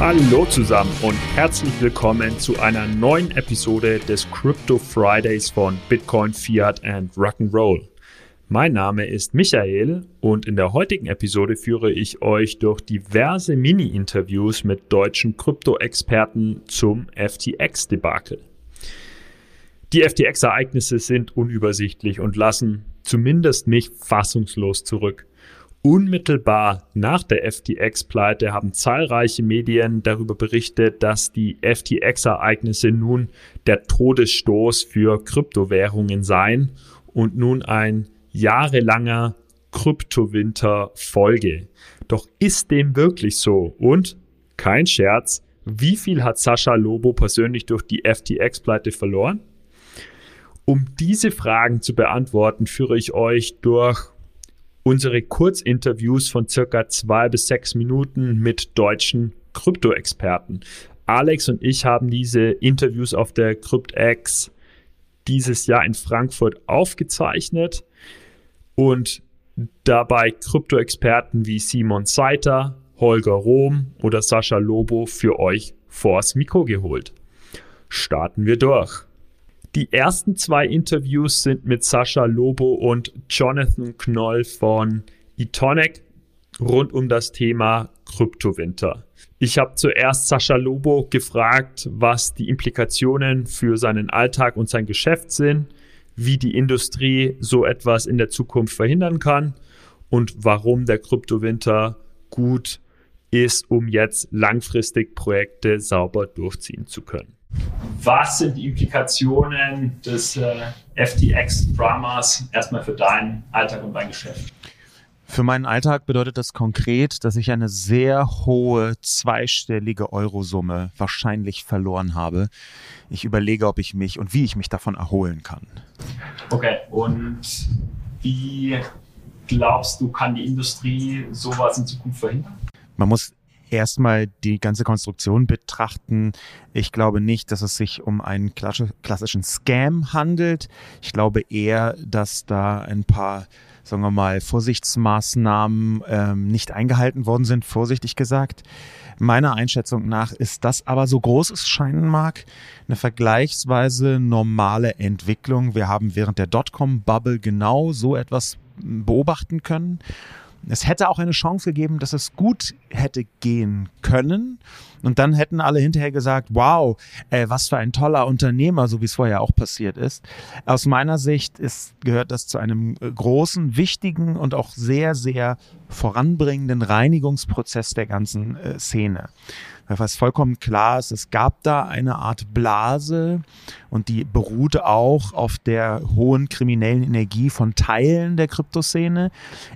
Hallo zusammen und herzlich willkommen zu einer neuen Episode des Crypto Fridays von Bitcoin, Fiat and Rock'n'Roll. Mein Name ist Michael und in der heutigen Episode führe ich euch durch diverse Mini-Interviews mit deutschen Krypto-Experten zum FTX-Debakel. Die FTX-Ereignisse sind unübersichtlich und lassen zumindest mich fassungslos zurück. Unmittelbar nach der FTX-Pleite haben zahlreiche Medien darüber berichtet, dass die FTX-Ereignisse nun der Todesstoß für Kryptowährungen seien und nun ein jahrelanger Kryptowinter folge. Doch ist dem wirklich so? Und kein Scherz, wie viel hat Sascha Lobo persönlich durch die FTX-Pleite verloren? Um diese Fragen zu beantworten, führe ich euch durch unsere Kurzinterviews von circa zwei bis sechs Minuten mit deutschen Krypto-Experten. Alex und ich haben diese Interviews auf der CryptX dieses Jahr in Frankfurt aufgezeichnet und dabei Krypto-Experten wie Simon Seiter, Holger Rohm oder Sascha Lobo für euch vors Mikro geholt. Starten wir durch. Die ersten zwei Interviews sind mit Sascha Lobo und Jonathan Knoll von Etonic rund um das Thema Kryptowinter. Ich habe zuerst Sascha Lobo gefragt, was die Implikationen für seinen Alltag und sein Geschäft sind, wie die Industrie so etwas in der Zukunft verhindern kann und warum der Kryptowinter gut ist, um jetzt langfristig Projekte sauber durchziehen zu können. Was sind die Implikationen des äh, FTX-Dramas erstmal für deinen Alltag und dein Geschäft? Für meinen Alltag bedeutet das konkret, dass ich eine sehr hohe zweistellige Eurosumme wahrscheinlich verloren habe. Ich überlege, ob ich mich und wie ich mich davon erholen kann. Okay, und wie glaubst du, kann die Industrie sowas in Zukunft verhindern? Man muss erstmal die ganze Konstruktion betrachten. Ich glaube nicht, dass es sich um einen klassischen Scam handelt. Ich glaube eher, dass da ein paar sagen wir mal, Vorsichtsmaßnahmen ähm, nicht eingehalten worden sind, vorsichtig gesagt. Meiner Einschätzung nach ist das aber so groß es scheinen mag, eine vergleichsweise normale Entwicklung. Wir haben während der Dotcom-Bubble genau so etwas beobachten können. Es hätte auch eine Chance gegeben, dass es gut hätte gehen können. Und dann hätten alle hinterher gesagt, wow, äh, was für ein toller Unternehmer, so wie es vorher auch passiert ist. Aus meiner Sicht ist, gehört das zu einem äh, großen, wichtigen und auch sehr, sehr voranbringenden Reinigungsprozess der ganzen äh, Szene was vollkommen klar ist, es gab da eine Art Blase und die beruhte auch auf der hohen kriminellen Energie von Teilen der Kryptoszene.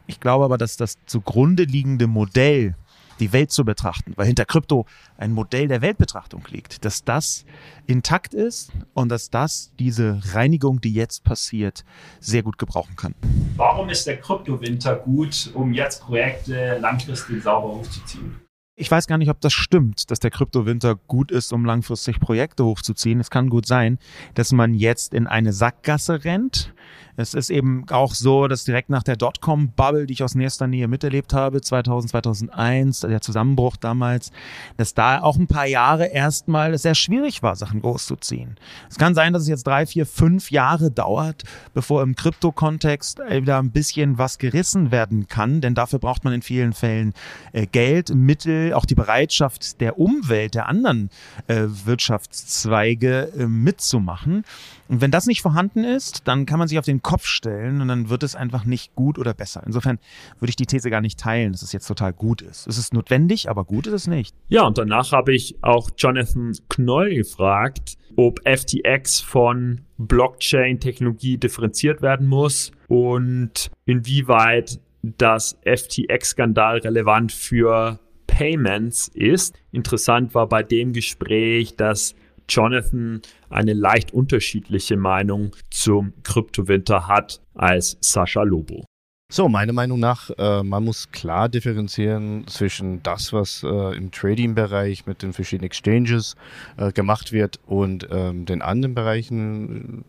Ich glaube aber, dass das zugrunde liegende Modell, die Welt zu betrachten, weil hinter Krypto ein Modell der Weltbetrachtung liegt, dass das intakt ist und dass das diese Reinigung, die jetzt passiert, sehr gut gebrauchen kann. Warum ist der Kryptowinter gut, um jetzt Projekte langfristig sauber hochzuziehen? Ich weiß gar nicht, ob das stimmt, dass der Kryptowinter gut ist, um langfristig Projekte hochzuziehen. Es kann gut sein, dass man jetzt in eine Sackgasse rennt, es ist eben auch so, dass direkt nach der Dotcom-Bubble, die ich aus nächster Nähe miterlebt habe, 2000, 2001, der Zusammenbruch damals, dass da auch ein paar Jahre erstmal sehr schwierig war, Sachen großzuziehen. Es kann sein, dass es jetzt drei, vier, fünf Jahre dauert, bevor im Krypto-Kontext wieder ein bisschen was gerissen werden kann, denn dafür braucht man in vielen Fällen äh, Geld, Mittel, auch die Bereitschaft der Umwelt, der anderen äh, Wirtschaftszweige äh, mitzumachen. Und wenn das nicht vorhanden ist, dann kann man sich auf den Kopf stellen und dann wird es einfach nicht gut oder besser. Insofern würde ich die These gar nicht teilen, dass es jetzt total gut ist. Es ist notwendig, aber gut ist es nicht. Ja, und danach habe ich auch Jonathan Knoll gefragt, ob FTX von Blockchain-Technologie differenziert werden muss und inwieweit das FTX-Skandal relevant für Payments ist. Interessant war bei dem Gespräch, dass Jonathan eine leicht unterschiedliche Meinung zum Kryptowinter hat als Sascha Lobo. So, meiner Meinung nach, äh, man muss klar differenzieren zwischen das, was äh, im Trading-Bereich mit den verschiedenen Exchanges äh, gemacht wird und ähm, den anderen Bereichen,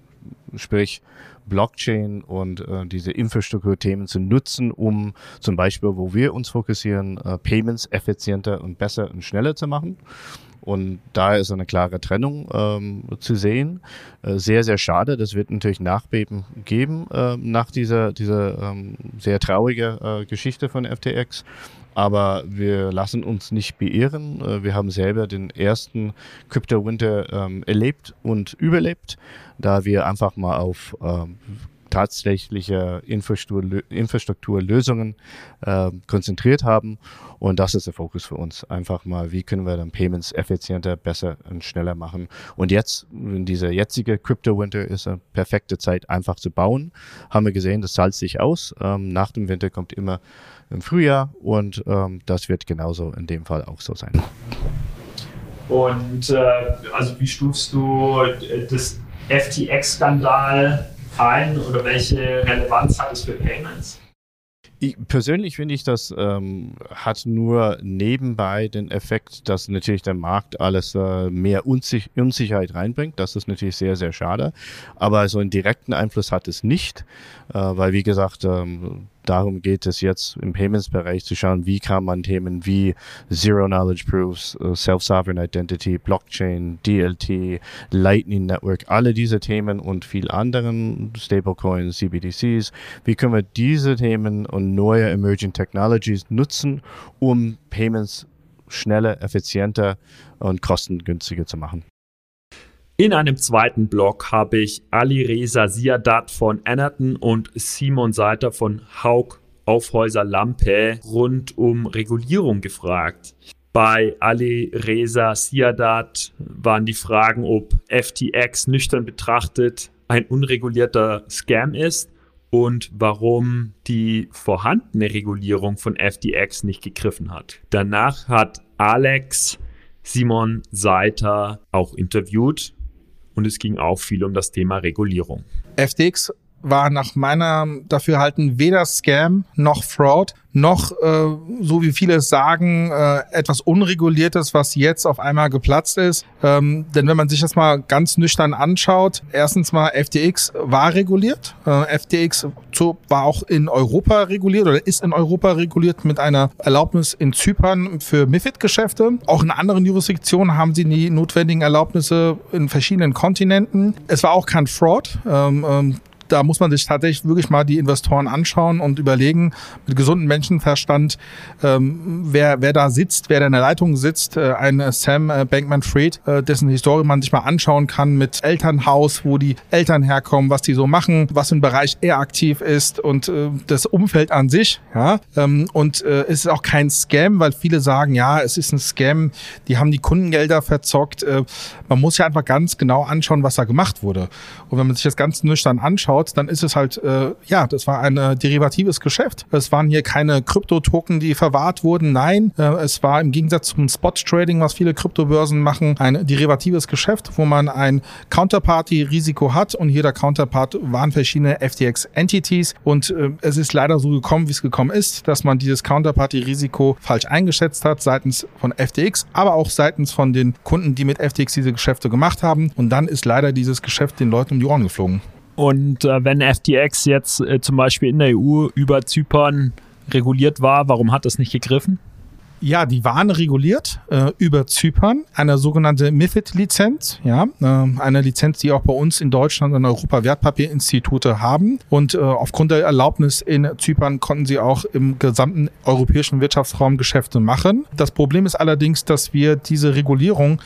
sprich Blockchain und äh, diese Infrastrukturthemen zu nutzen, um zum Beispiel, wo wir uns fokussieren, äh, Payments effizienter und besser und schneller zu machen. Und da ist eine klare Trennung ähm, zu sehen. Äh, sehr, sehr schade. Das wird natürlich Nachbeben geben äh, nach dieser, dieser ähm, sehr traurigen äh, Geschichte von FTX. Aber wir lassen uns nicht beirren. Äh, wir haben selber den ersten Crypto Winter ähm, erlebt und überlebt, da wir einfach mal auf ähm, tatsächliche Infrastruktur, Infrastrukturlösungen äh, konzentriert haben. Und das ist der Fokus für uns. Einfach mal, wie können wir dann Payments effizienter, besser und schneller machen. Und jetzt, in dieser jetzige Crypto Winter ist eine perfekte Zeit, einfach zu bauen. Haben wir gesehen, das zahlt sich aus. Ähm, nach dem Winter kommt immer im Frühjahr und ähm, das wird genauso in dem Fall auch so sein. Und äh, also wie stufst du das FTX-Skandal ein oder welche Relevanz hat es für Payments? Ich, persönlich finde ich, das ähm, hat nur nebenbei den Effekt, dass natürlich der Markt alles äh, mehr Unsich Unsicherheit reinbringt. Das ist natürlich sehr, sehr schade. Aber so einen direkten Einfluss hat es nicht, äh, weil wie gesagt, ähm, darum geht es jetzt im Payments-Bereich zu schauen, wie kann man Themen wie Zero Knowledge Proofs, äh, Self-Sovereign Identity, Blockchain, DLT, Lightning Network, alle diese Themen und viel anderen Stablecoins, CBDCs, wie können wir diese Themen und neue Emerging Technologies nutzen, um Payments schneller, effizienter und kostengünstiger zu machen. In einem zweiten Blog habe ich Ali Reza Siadat von Annerton und Simon Seiter von Haug Aufhäuser Lampe rund um Regulierung gefragt. Bei Ali Reza Siadat waren die Fragen, ob FTX nüchtern betrachtet ein unregulierter Scam ist und warum die vorhandene Regulierung von FTX nicht gegriffen hat. Danach hat Alex Simon Seiter auch interviewt und es ging auch viel um das Thema Regulierung. FTX war nach meiner Dafürhalten weder Scam noch Fraud noch, äh, so wie viele es sagen, äh, etwas Unreguliertes, was jetzt auf einmal geplatzt ist. Ähm, denn wenn man sich das mal ganz nüchtern anschaut, erstens mal FTX war reguliert. Äh, FTX zu, war auch in Europa reguliert oder ist in Europa reguliert mit einer Erlaubnis in Zypern für MIFID-Geschäfte. Auch in anderen Jurisdiktionen haben sie die notwendigen Erlaubnisse in verschiedenen Kontinenten. Es war auch kein Fraud. Ähm, ähm, da muss man sich tatsächlich wirklich mal die Investoren anschauen und überlegen, mit gesundem Menschenverstand, ähm, wer, wer da sitzt, wer da in der Leitung sitzt. Äh, ein Sam äh, Bankman-Fried, äh, dessen Historie man sich mal anschauen kann mit Elternhaus, wo die Eltern herkommen, was die so machen, was im Bereich er aktiv ist und äh, das Umfeld an sich. Ja, ähm, und äh, es ist auch kein Scam, weil viele sagen, ja, es ist ein Scam, die haben die Kundengelder verzockt. Äh, man muss ja einfach ganz genau anschauen, was da gemacht wurde. Und wenn man sich das ganz nüchtern anschaut, anschaut, dann ist es halt, äh, ja, das war ein äh, derivatives Geschäft. Es waren hier keine Kryptotoken, die verwahrt wurden. Nein, äh, es war im Gegensatz zum Spot-Trading, was viele Kryptobörsen machen, ein derivatives Geschäft, wo man ein Counterparty-Risiko hat und jeder Counterpart waren verschiedene FTX-Entities und äh, es ist leider so gekommen, wie es gekommen ist, dass man dieses Counterparty-Risiko falsch eingeschätzt hat seitens von FTX, aber auch seitens von den Kunden, die mit FTX diese Geschäfte gemacht haben und dann ist leider dieses Geschäft den Leuten um die Ohren geflogen. Und äh, wenn FTX jetzt äh, zum Beispiel in der EU über Zypern reguliert war, warum hat das nicht gegriffen? Ja, die waren reguliert äh, über Zypern, eine sogenannte MIFID-Lizenz, ja, äh, eine Lizenz, die auch bei uns in Deutschland und Europa Wertpapierinstitute haben. Und äh, aufgrund der Erlaubnis in Zypern konnten sie auch im gesamten europäischen Wirtschaftsraum Geschäfte machen. Das Problem ist allerdings, dass wir diese Regulierung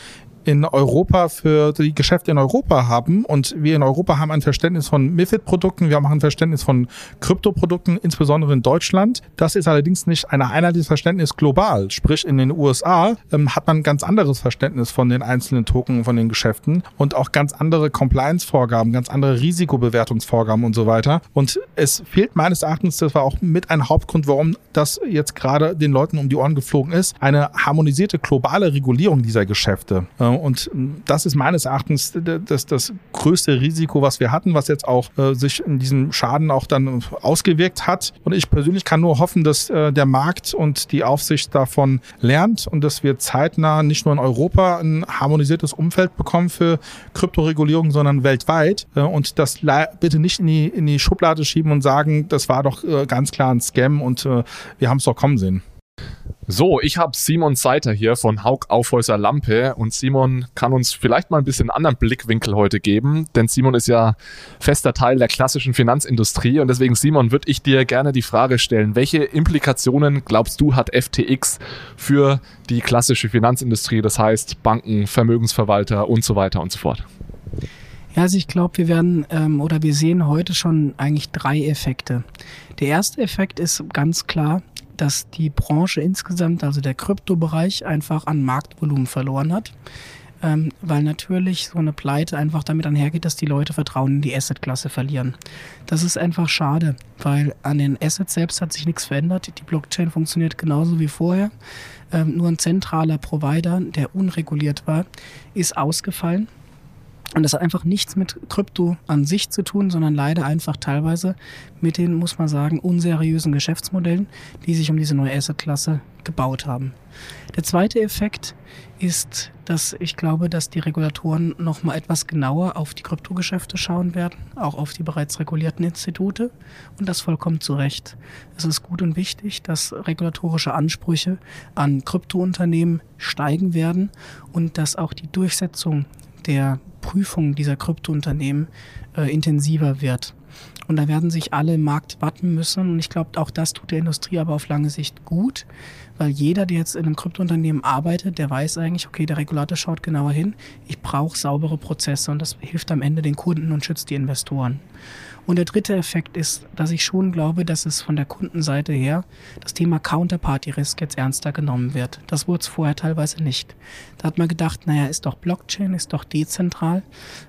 in Europa für die Geschäfte in Europa haben. Und wir in Europa haben ein Verständnis von MIFID-Produkten, wir haben ein Verständnis von Kryptoprodukten, insbesondere in Deutschland. Das ist allerdings nicht ein einheitliches Verständnis global. Sprich, in den USA ähm, hat man ein ganz anderes Verständnis von den einzelnen Token, von den Geschäften und auch ganz andere Compliance-Vorgaben, ganz andere Risikobewertungsvorgaben und so weiter. Und es fehlt meines Erachtens, das war auch mit ein Hauptgrund, warum das jetzt gerade den Leuten um die Ohren geflogen ist, eine harmonisierte globale Regulierung dieser Geschäfte. Äh, Und das ist meines Erachtens das, das größte Risiko, was wir hatten, was jetzt auch äh, sich in diesem Schaden auch dann ausgewirkt hat. Und ich persönlich kann nur hoffen, dass äh, der Markt und die Aufsicht davon lernt und dass wir zeitnah nicht nur in Europa ein harmonisiertes Umfeld bekommen für Kryptoregulierung, sondern weltweit. Äh, und das bitte nicht in die, in die Schublade schieben und sagen, das war doch ganz klar ein Scam und wir haben es doch kommen sehen. So, ich habe Simon Seiter hier von Haug Aufhäuser Lampe und Simon kann uns vielleicht mal ein bisschen anderen Blickwinkel heute geben, denn Simon ist ja fester Teil der klassischen Finanzindustrie und deswegen Simon würde ich dir gerne die Frage stellen, welche Implikationen glaubst du hat FTX für die klassische Finanzindustrie, das heißt Banken, Vermögensverwalter und so weiter und so fort? Ja, also ich glaube, wir werden ähm, oder wir sehen heute schon eigentlich drei Effekte. Der erste Effekt ist ganz klar, dass die Branche insgesamt, also der Kryptobereich, einfach an Marktvolumen verloren hat. Ähm, weil natürlich so eine Pleite einfach damit einhergeht, dass die Leute Vertrauen in die Assetklasse verlieren. Das ist einfach schade, weil an den Assets selbst hat sich nichts verändert. Die Blockchain funktioniert genauso wie vorher. Ähm, nur ein zentraler Provider, der unreguliert war, ist ausgefallen. Und das hat einfach nichts mit Krypto an sich zu tun, sondern leider einfach teilweise mit den, muss man sagen, unseriösen Geschäftsmodellen, die sich um diese neue Asset-Klasse gebaut haben. Der zweite Effekt ist, dass ich glaube, dass die Regulatoren noch mal etwas genauer auf die Kryptogeschäfte schauen werden, auch auf die bereits regulierten Institute und das vollkommen zu Recht. Es ist gut und wichtig, dass regulatorische Ansprüche an Kryptounternehmen steigen werden und dass auch die Durchsetzung der Prüfung dieser Kryptounternehmen äh, intensiver wird. Und da werden sich alle im Markt warten müssen. Und ich glaube, auch das tut der Industrie aber auf lange Sicht gut, weil jeder, der jetzt in einem Kryptounternehmen arbeitet, der weiß eigentlich, okay, der Regulator schaut genauer hin. Ich brauche saubere Prozesse und das hilft am Ende den Kunden und schützt die Investoren. Und der dritte Effekt ist, dass ich schon glaube, dass es von der Kundenseite her das Thema Counterparty Risk jetzt ernster genommen wird. Das wurde es vorher teilweise nicht. Da hat man gedacht, naja, ist doch Blockchain, ist doch dezentral.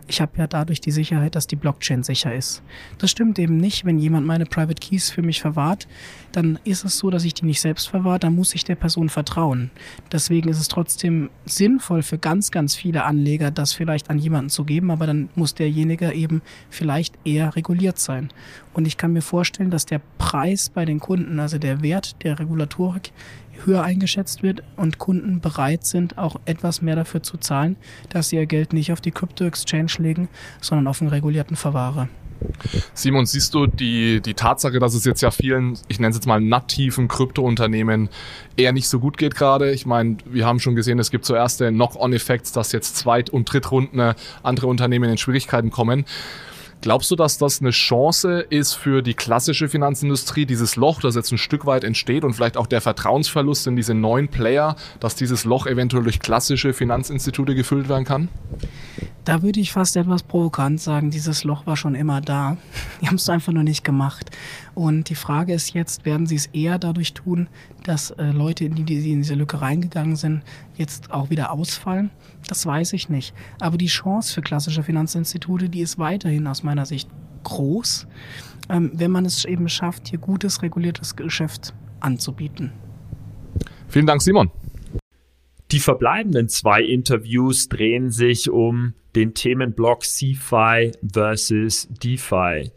Ich habe ja dadurch die Sicherheit, dass die Blockchain sicher ist. Das stimmt eben nicht. Wenn jemand meine Private Keys für mich verwahrt, dann ist es so, dass ich die nicht selbst verwahre, dann muss ich der Person vertrauen. Deswegen ist es trotzdem sinnvoll für ganz, ganz viele Anleger, das vielleicht an jemanden zu geben, aber dann muss derjenige eben vielleicht eher reguliert sein. Und ich kann mir vorstellen, dass der Preis bei den Kunden, also der Wert der Regulatorik, höher eingeschätzt wird und Kunden bereit sind, auch etwas mehr dafür zu zahlen, dass sie ihr Geld nicht auf die Crypto-Exchange legen, sondern auf einen regulierten Verwahrer. Simon, siehst du die, die Tatsache, dass es jetzt ja vielen, ich nenne es jetzt mal nativen Kryptounternehmen eher nicht so gut geht gerade? Ich meine, wir haben schon gesehen, es gibt so erste Knock-on-Effekts, dass jetzt Zweit- und Drittrunden andere Unternehmen in Schwierigkeiten kommen. Glaubst du, dass das eine Chance ist für die klassische Finanzindustrie, dieses Loch, das jetzt ein Stück weit entsteht und vielleicht auch der Vertrauensverlust in diese neuen Player, dass dieses Loch eventuell durch klassische Finanzinstitute gefüllt werden kann? Da würde ich fast etwas provokant sagen, dieses Loch war schon immer da. Die haben es einfach nur nicht gemacht. Und die Frage ist jetzt, werden sie es eher dadurch tun, dass äh, Leute, die, die in diese Lücke reingegangen sind, jetzt auch wieder ausfallen? Das weiß ich nicht. Aber die Chance für klassische Finanzinstitute, die ist weiterhin aus meiner Sicht groß, ähm, wenn man es eben schafft, hier gutes, reguliertes Geschäft anzubieten. Vielen Dank, Simon. Die verbleibenden zwei Interviews drehen sich um den Themenblock CFI versus DeFi.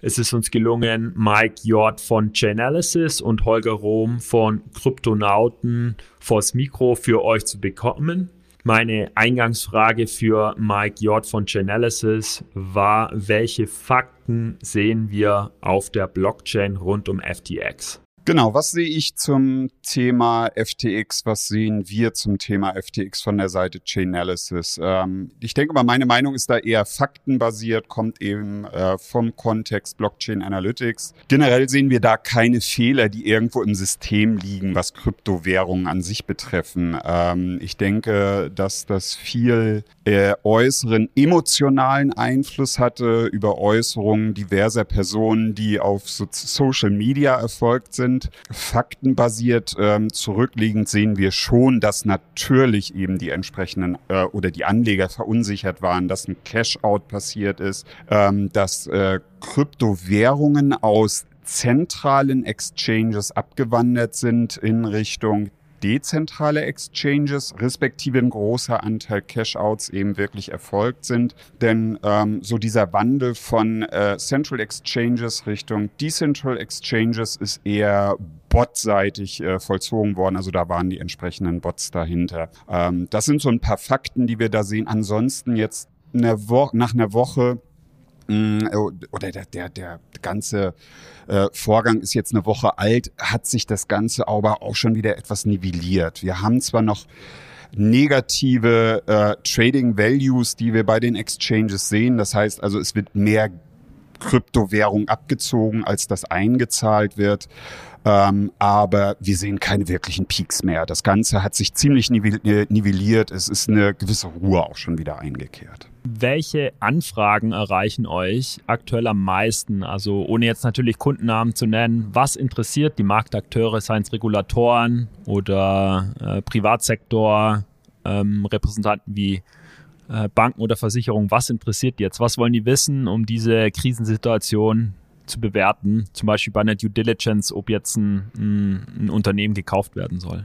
Es ist uns gelungen, Mike Jord von Chainalysis und Holger Rohm von Kryptonauten vors Mikro für euch zu bekommen. Meine Eingangsfrage für Mike Jord von Chainalysis war, welche Fakten sehen wir auf der Blockchain rund um FTX? Genau, was sehe ich zum Thema FTX? Was sehen wir zum Thema FTX von der Seite Chainalysis? Ähm, ich denke mal, meine Meinung ist da eher faktenbasiert, kommt eben äh, vom Kontext Blockchain Analytics. Generell sehen wir da keine Fehler, die irgendwo im System liegen, was Kryptowährungen an sich betreffen. Ähm, ich denke, dass das viel äh, äußeren emotionalen Einfluss hatte über Äußerungen diverser Personen, die auf so Social Media erfolgt sind sind. Faktenbasiert ähm, zurückliegend sehen wir schon, dass natürlich eben die entsprechenden äh, oder die Anleger verunsichert waren, dass ein Cash-out passiert ist, ähm, dass äh, Kryptowährungen aus zentralen Exchanges abgewandert sind in Richtung dezentrale Exchanges, respektive ein großer Anteil Cashouts eben wirklich erfolgt sind. Denn ähm, so dieser Wandel von äh, Central Exchanges Richtung Decentral Exchanges ist eher botseitig äh, vollzogen worden. Also da waren die entsprechenden Bots dahinter. Ähm, das sind so ein paar Fakten, die wir da sehen. Ansonsten jetzt eine nach einer Woche oder der, der, der ganze äh, Vorgang ist jetzt eine Woche alt, hat sich das Ganze aber auch schon wieder etwas nivelliert. Wir haben zwar noch negative äh, Trading Values, die wir bei den Exchanges sehen. Das heißt also, es wird mehr Kryptowährung abgezogen, als das eingezahlt wird. Ähm, aber wir sehen keine wirklichen Peaks mehr. Das Ganze hat sich ziemlich nivelliert. Es ist eine gewisse Ruhe auch schon wieder eingekehrt. Welche Anfragen erreichen euch aktuell am meisten? Also ohne jetzt natürlich Kundennamen zu nennen, was interessiert die Marktakteure, seien es Regulatoren oder äh, Privatsektor, ähm, Repräsentanten wie äh, Banken oder Versicherungen, was interessiert jetzt? Was wollen die wissen, um diese Krisensituation zu bewerten, zum Beispiel bei einer Due Diligence, ob jetzt ein, ein, ein Unternehmen gekauft werden soll?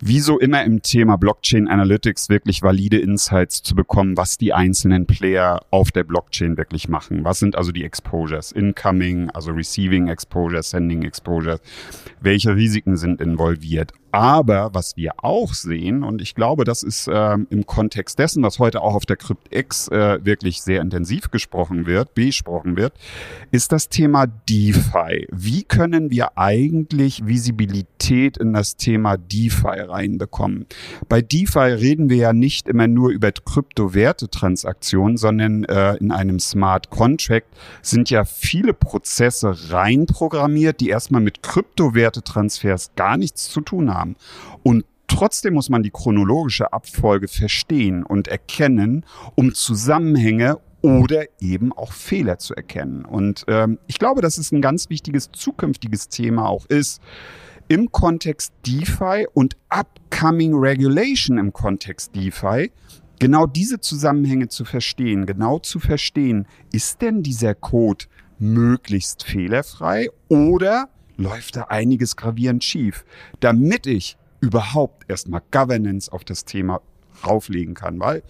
Wie so immer im Thema Blockchain Analytics wirklich valide Insights zu bekommen, was die einzelnen Player auf der Blockchain wirklich machen. Was sind also die Exposures? Incoming, also Receiving Exposures, Sending Exposures. Welche Risiken sind involviert? Aber was wir auch sehen, und ich glaube, das ist ähm, im Kontext dessen, was heute auch auf der CryptX äh, wirklich sehr intensiv gesprochen wird, besprochen wird, ist das Thema DeFi. Wie können wir eigentlich Visibilität in das Thema DeFi reinbekommen? Bei DeFi reden wir ja nicht immer nur über Kryptowerte-Transaktionen, sondern äh, in einem Smart Contract sind ja viele Prozesse reinprogrammiert, die erstmal mit Kryptowerte-Transfers gar nichts zu tun haben haben. Und trotzdem muss man die chronologische Abfolge verstehen und erkennen, um Zusammenhänge oder eben auch Fehler zu erkennen. Und ähm, ich glaube, dass es ein ganz wichtiges zukünftiges Thema auch ist, im Kontext DeFi und Upcoming Regulation im Kontext DeFi, genau diese Zusammenhänge zu verstehen, genau zu verstehen, ist denn dieser Code möglichst fehlerfrei oder läuft da einiges gravierend schief, damit ich überhaupt erstmal Governance auf das Thema rauflegen kann, weil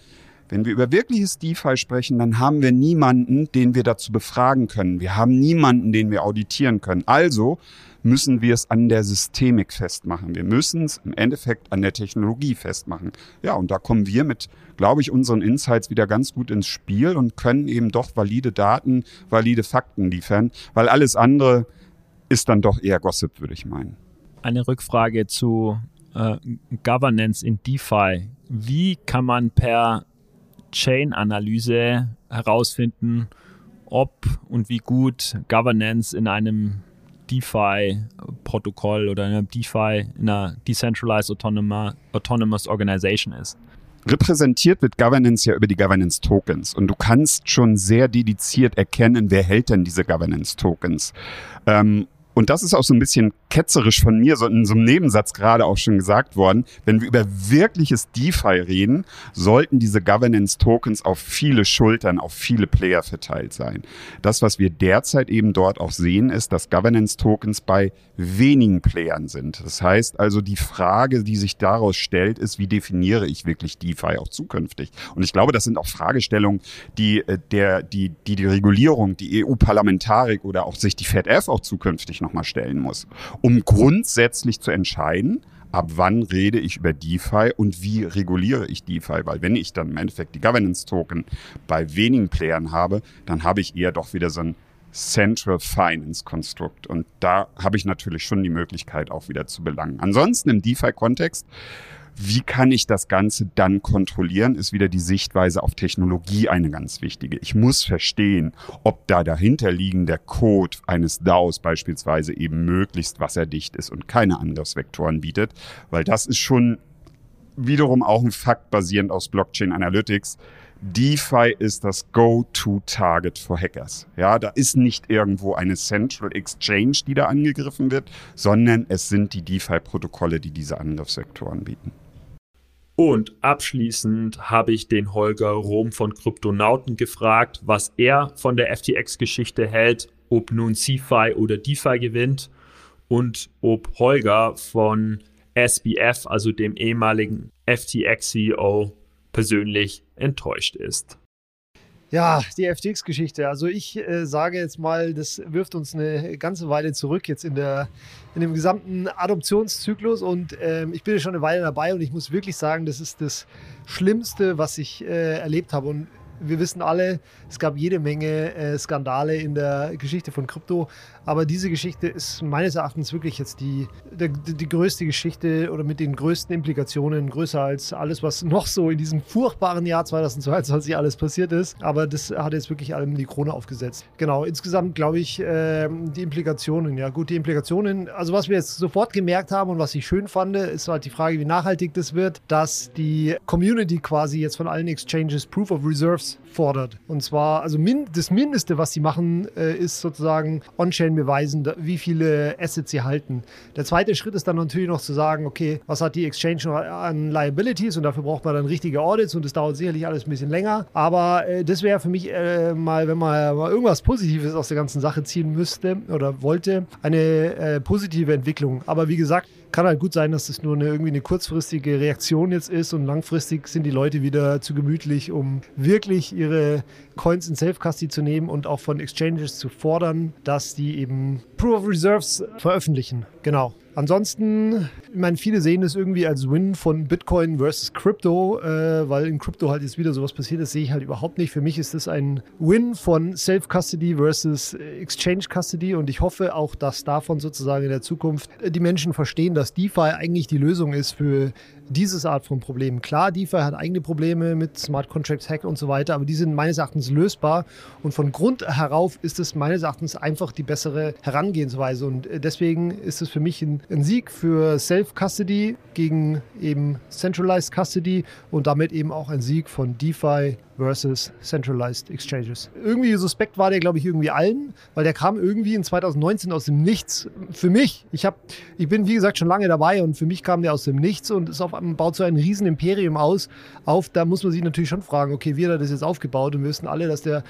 wenn wir über wirkliches DeFi sprechen, dann haben wir niemanden, den wir dazu befragen können. Wir haben niemanden, den wir auditieren können. Also müssen wir es an der Systemik festmachen. Wir müssen es im Endeffekt an der Technologie festmachen. Ja, und da kommen wir mit, glaube ich, unseren Insights wieder ganz gut ins Spiel und können eben doch valide Daten, valide Fakten liefern, weil alles andere ist dann doch eher Gossip, würde ich meinen. Eine Rückfrage zu äh, Governance in DeFi. Wie kann man per Chain-Analyse herausfinden, ob und wie gut Governance in einem DeFi-Protokoll oder in einem DeFi, in einer Decentralized Autonomous, Autonomous Organization ist? repräsentiert wird Governance ja über die Governance Tokens und du kannst schon sehr dediziert erkennen, wer hält denn diese Governance Tokens. Ähm, und das ist auch so ein bisschen ketzerisch von mir, so in so einem Nebensatz gerade auch schon gesagt worden. Wenn wir über wirkliches DeFi reden, sollten diese Governance Tokens auf viele Schultern, auf viele Player verteilt sein. Das, was wir derzeit eben dort auch sehen, ist, dass Governance Tokens bei wenigen Playern sind. Das heißt also, die Frage, die sich daraus stellt, ist, wie definiere ich wirklich DeFi auch zukünftig? Und ich glaube, das sind auch Fragestellungen, die äh, der, die, die, die Regulierung, die EU-Parlamentarik oder auch sich die FedF auch zukünftig nochmal stellen muss, um grundsätzlich zu entscheiden, ab wann rede ich über DeFi und wie reguliere ich DeFi? Weil wenn ich dann im Endeffekt die Governance-Token bei wenigen Playern habe, dann habe ich eher doch wieder so ein Central Finance Konstrukt. Und da habe ich natürlich schon die Möglichkeit auch wieder zu belangen. Ansonsten im DeFi-Kontext wie kann ich das Ganze dann kontrollieren, ist wieder die Sichtweise auf Technologie eine ganz wichtige. Ich muss verstehen, ob da dahinterliegender Code eines DAOs beispielsweise eben möglichst wasserdicht ist und keine Angriffsvektoren bietet, weil das ist schon wiederum auch ein Fakt basierend aus Blockchain Analytics. DeFi ist das Go-to-Target für Hackers. Ja, da ist nicht irgendwo eine Central Exchange, die da angegriffen wird, sondern es sind die DeFi-Protokolle, die diese Angriffsvektoren bieten. Und abschließend habe ich den Holger Rom von Kryptonauten gefragt, was er von der FTX-Geschichte hält, ob nun CFI oder DeFi gewinnt und ob Holger von SBF, also dem ehemaligen FTX-CEO, persönlich enttäuscht ist. Ja, die FTX-Geschichte. Also ich äh, sage jetzt mal, das wirft uns eine ganze Weile zurück jetzt in, der, in dem gesamten Adoptionszyklus. Und ähm, ich bin ja schon eine Weile dabei und ich muss wirklich sagen, das ist das Schlimmste, was ich äh, erlebt habe. Und wir wissen alle, es gab jede Menge äh, Skandale in der Geschichte von Krypto, aber diese Geschichte ist meines Erachtens wirklich jetzt die, die, die, größte Geschichte oder mit den größten Implikationen, größer als alles, was noch so in diesem furchtbaren Jahr 2022 alles passiert ist. Aber das hat jetzt wirklich allem die Krone aufgesetzt. Genau, insgesamt glaube ich, äh, die Implikationen, ja gut, die Implikationen, also was wir jetzt sofort gemerkt haben und was ich schön fand, ist halt die Frage, wie nachhaltig das wird, dass die Community quasi jetzt von allen Exchanges Proof of Reserves fordert. Und zwar, also min das Mindeste, was sie machen, äh, ist sozusagen On-Chain beweisen, wie viele Assets sie halten. Der zweite Schritt ist dann natürlich noch zu sagen, okay, was hat die Exchange an Liabilities und dafür braucht man dann richtige Audits und das dauert sicherlich alles ein bisschen länger. Aber äh, das wäre für mich äh, mal, wenn man mal irgendwas Positives aus der ganzen Sache ziehen müsste oder wollte, eine äh, positive Entwicklung. Aber wie gesagt, kann halt gut sein, dass das nur eine, irgendwie eine kurzfristige Reaktion jetzt ist und langfristig sind die Leute wieder zu gemütlich, um wirklich ihre Coins in Self-Custody zu nehmen und auch von Exchanges zu fordern, dass die eben Proof of Reserves veröffentlichen. Genau. Ansonsten, ich meine, viele sehen es irgendwie als Win von Bitcoin versus Crypto, äh, weil in Crypto halt jetzt wieder sowas passiert ist, sehe ich halt überhaupt nicht. Für mich ist das ein Win von Self-Custody versus Exchange Custody und ich hoffe auch, dass davon sozusagen in der Zukunft die Menschen verstehen, dass DeFi eigentlich die Lösung ist für dieses Art von Problemen. Klar, DeFi hat eigene Probleme mit Smart Contracts Hack und so weiter, aber die sind meines Erachtens lösbar und von Grund herauf ist es meines Erachtens einfach die bessere Herangehensweise und äh, deswegen ist es für mich ein, ein Sieg für Self-Custody gegen eben Centralized Custody und damit eben auch ein Sieg von DeFi versus Centralized Exchanges. Irgendwie suspekt war der, glaube ich, irgendwie allen, weil der kam irgendwie in 2019 aus dem Nichts. Für mich, ich, hab, ich bin wie gesagt schon lange dabei und für mich kam der aus dem Nichts und ist auf einmal, baut so ein riesen Imperium aus. Auf, da muss man sich natürlich schon fragen, okay, wie hat er das jetzt aufgebaut? Und wir wissen alle, dass der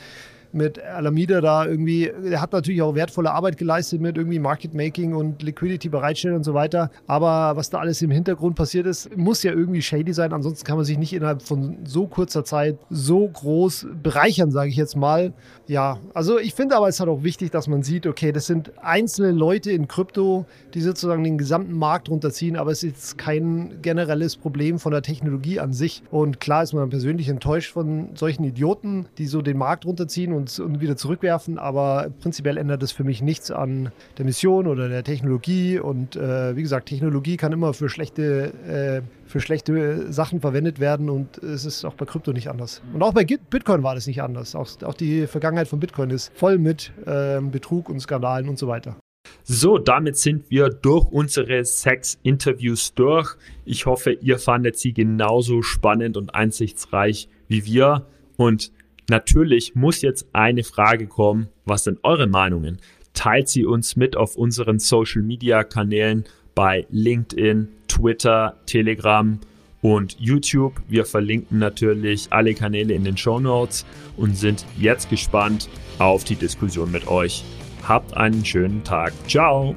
mit Alameda da irgendwie, der hat natürlich auch wertvolle Arbeit geleistet mit irgendwie Market Making und Liquidity bereitstellen und so weiter. Aber was da alles im Hintergrund passiert ist, muss ja irgendwie shady sein. Ansonsten kann man sich nicht innerhalb von so kurzer Zeit so groß bereichern, sage ich jetzt mal. Ja, also ich finde aber, es ist halt auch wichtig, dass man sieht, okay, das sind einzelne Leute in Krypto, die sozusagen den gesamten Markt runterziehen, aber es ist kein generelles Problem von der Technologie an sich. Und klar ist man persönlich enttäuscht von solchen Idioten, die so den Markt runterziehen und und, und wieder zurückwerfen. Aber prinzipiell ändert es für mich nichts an der Mission oder der Technologie. Und äh, wie gesagt, Technologie kann immer für schlechte, äh, für schlechte Sachen verwendet werden und es ist auch bei Krypto nicht anders. Und auch bei Bitcoin war das nicht anders. Auch, auch die Vergangenheit von Bitcoin ist voll mit äh, Betrug und Skandalen und so weiter. So, damit sind wir durch unsere sechs Interviews durch. Ich hoffe, ihr fandet sie genauso spannend und einsichtsreich wie wir. Und Natürlich muss jetzt eine Frage kommen. Was sind eure Meinungen? Teilt sie uns mit auf unseren Social Media Kanälen bei LinkedIn, Twitter, Telegram und YouTube. Wir verlinken natürlich alle Kanäle in den Show Notes und sind jetzt gespannt auf die Diskussion mit euch. Habt einen schönen Tag. Ciao!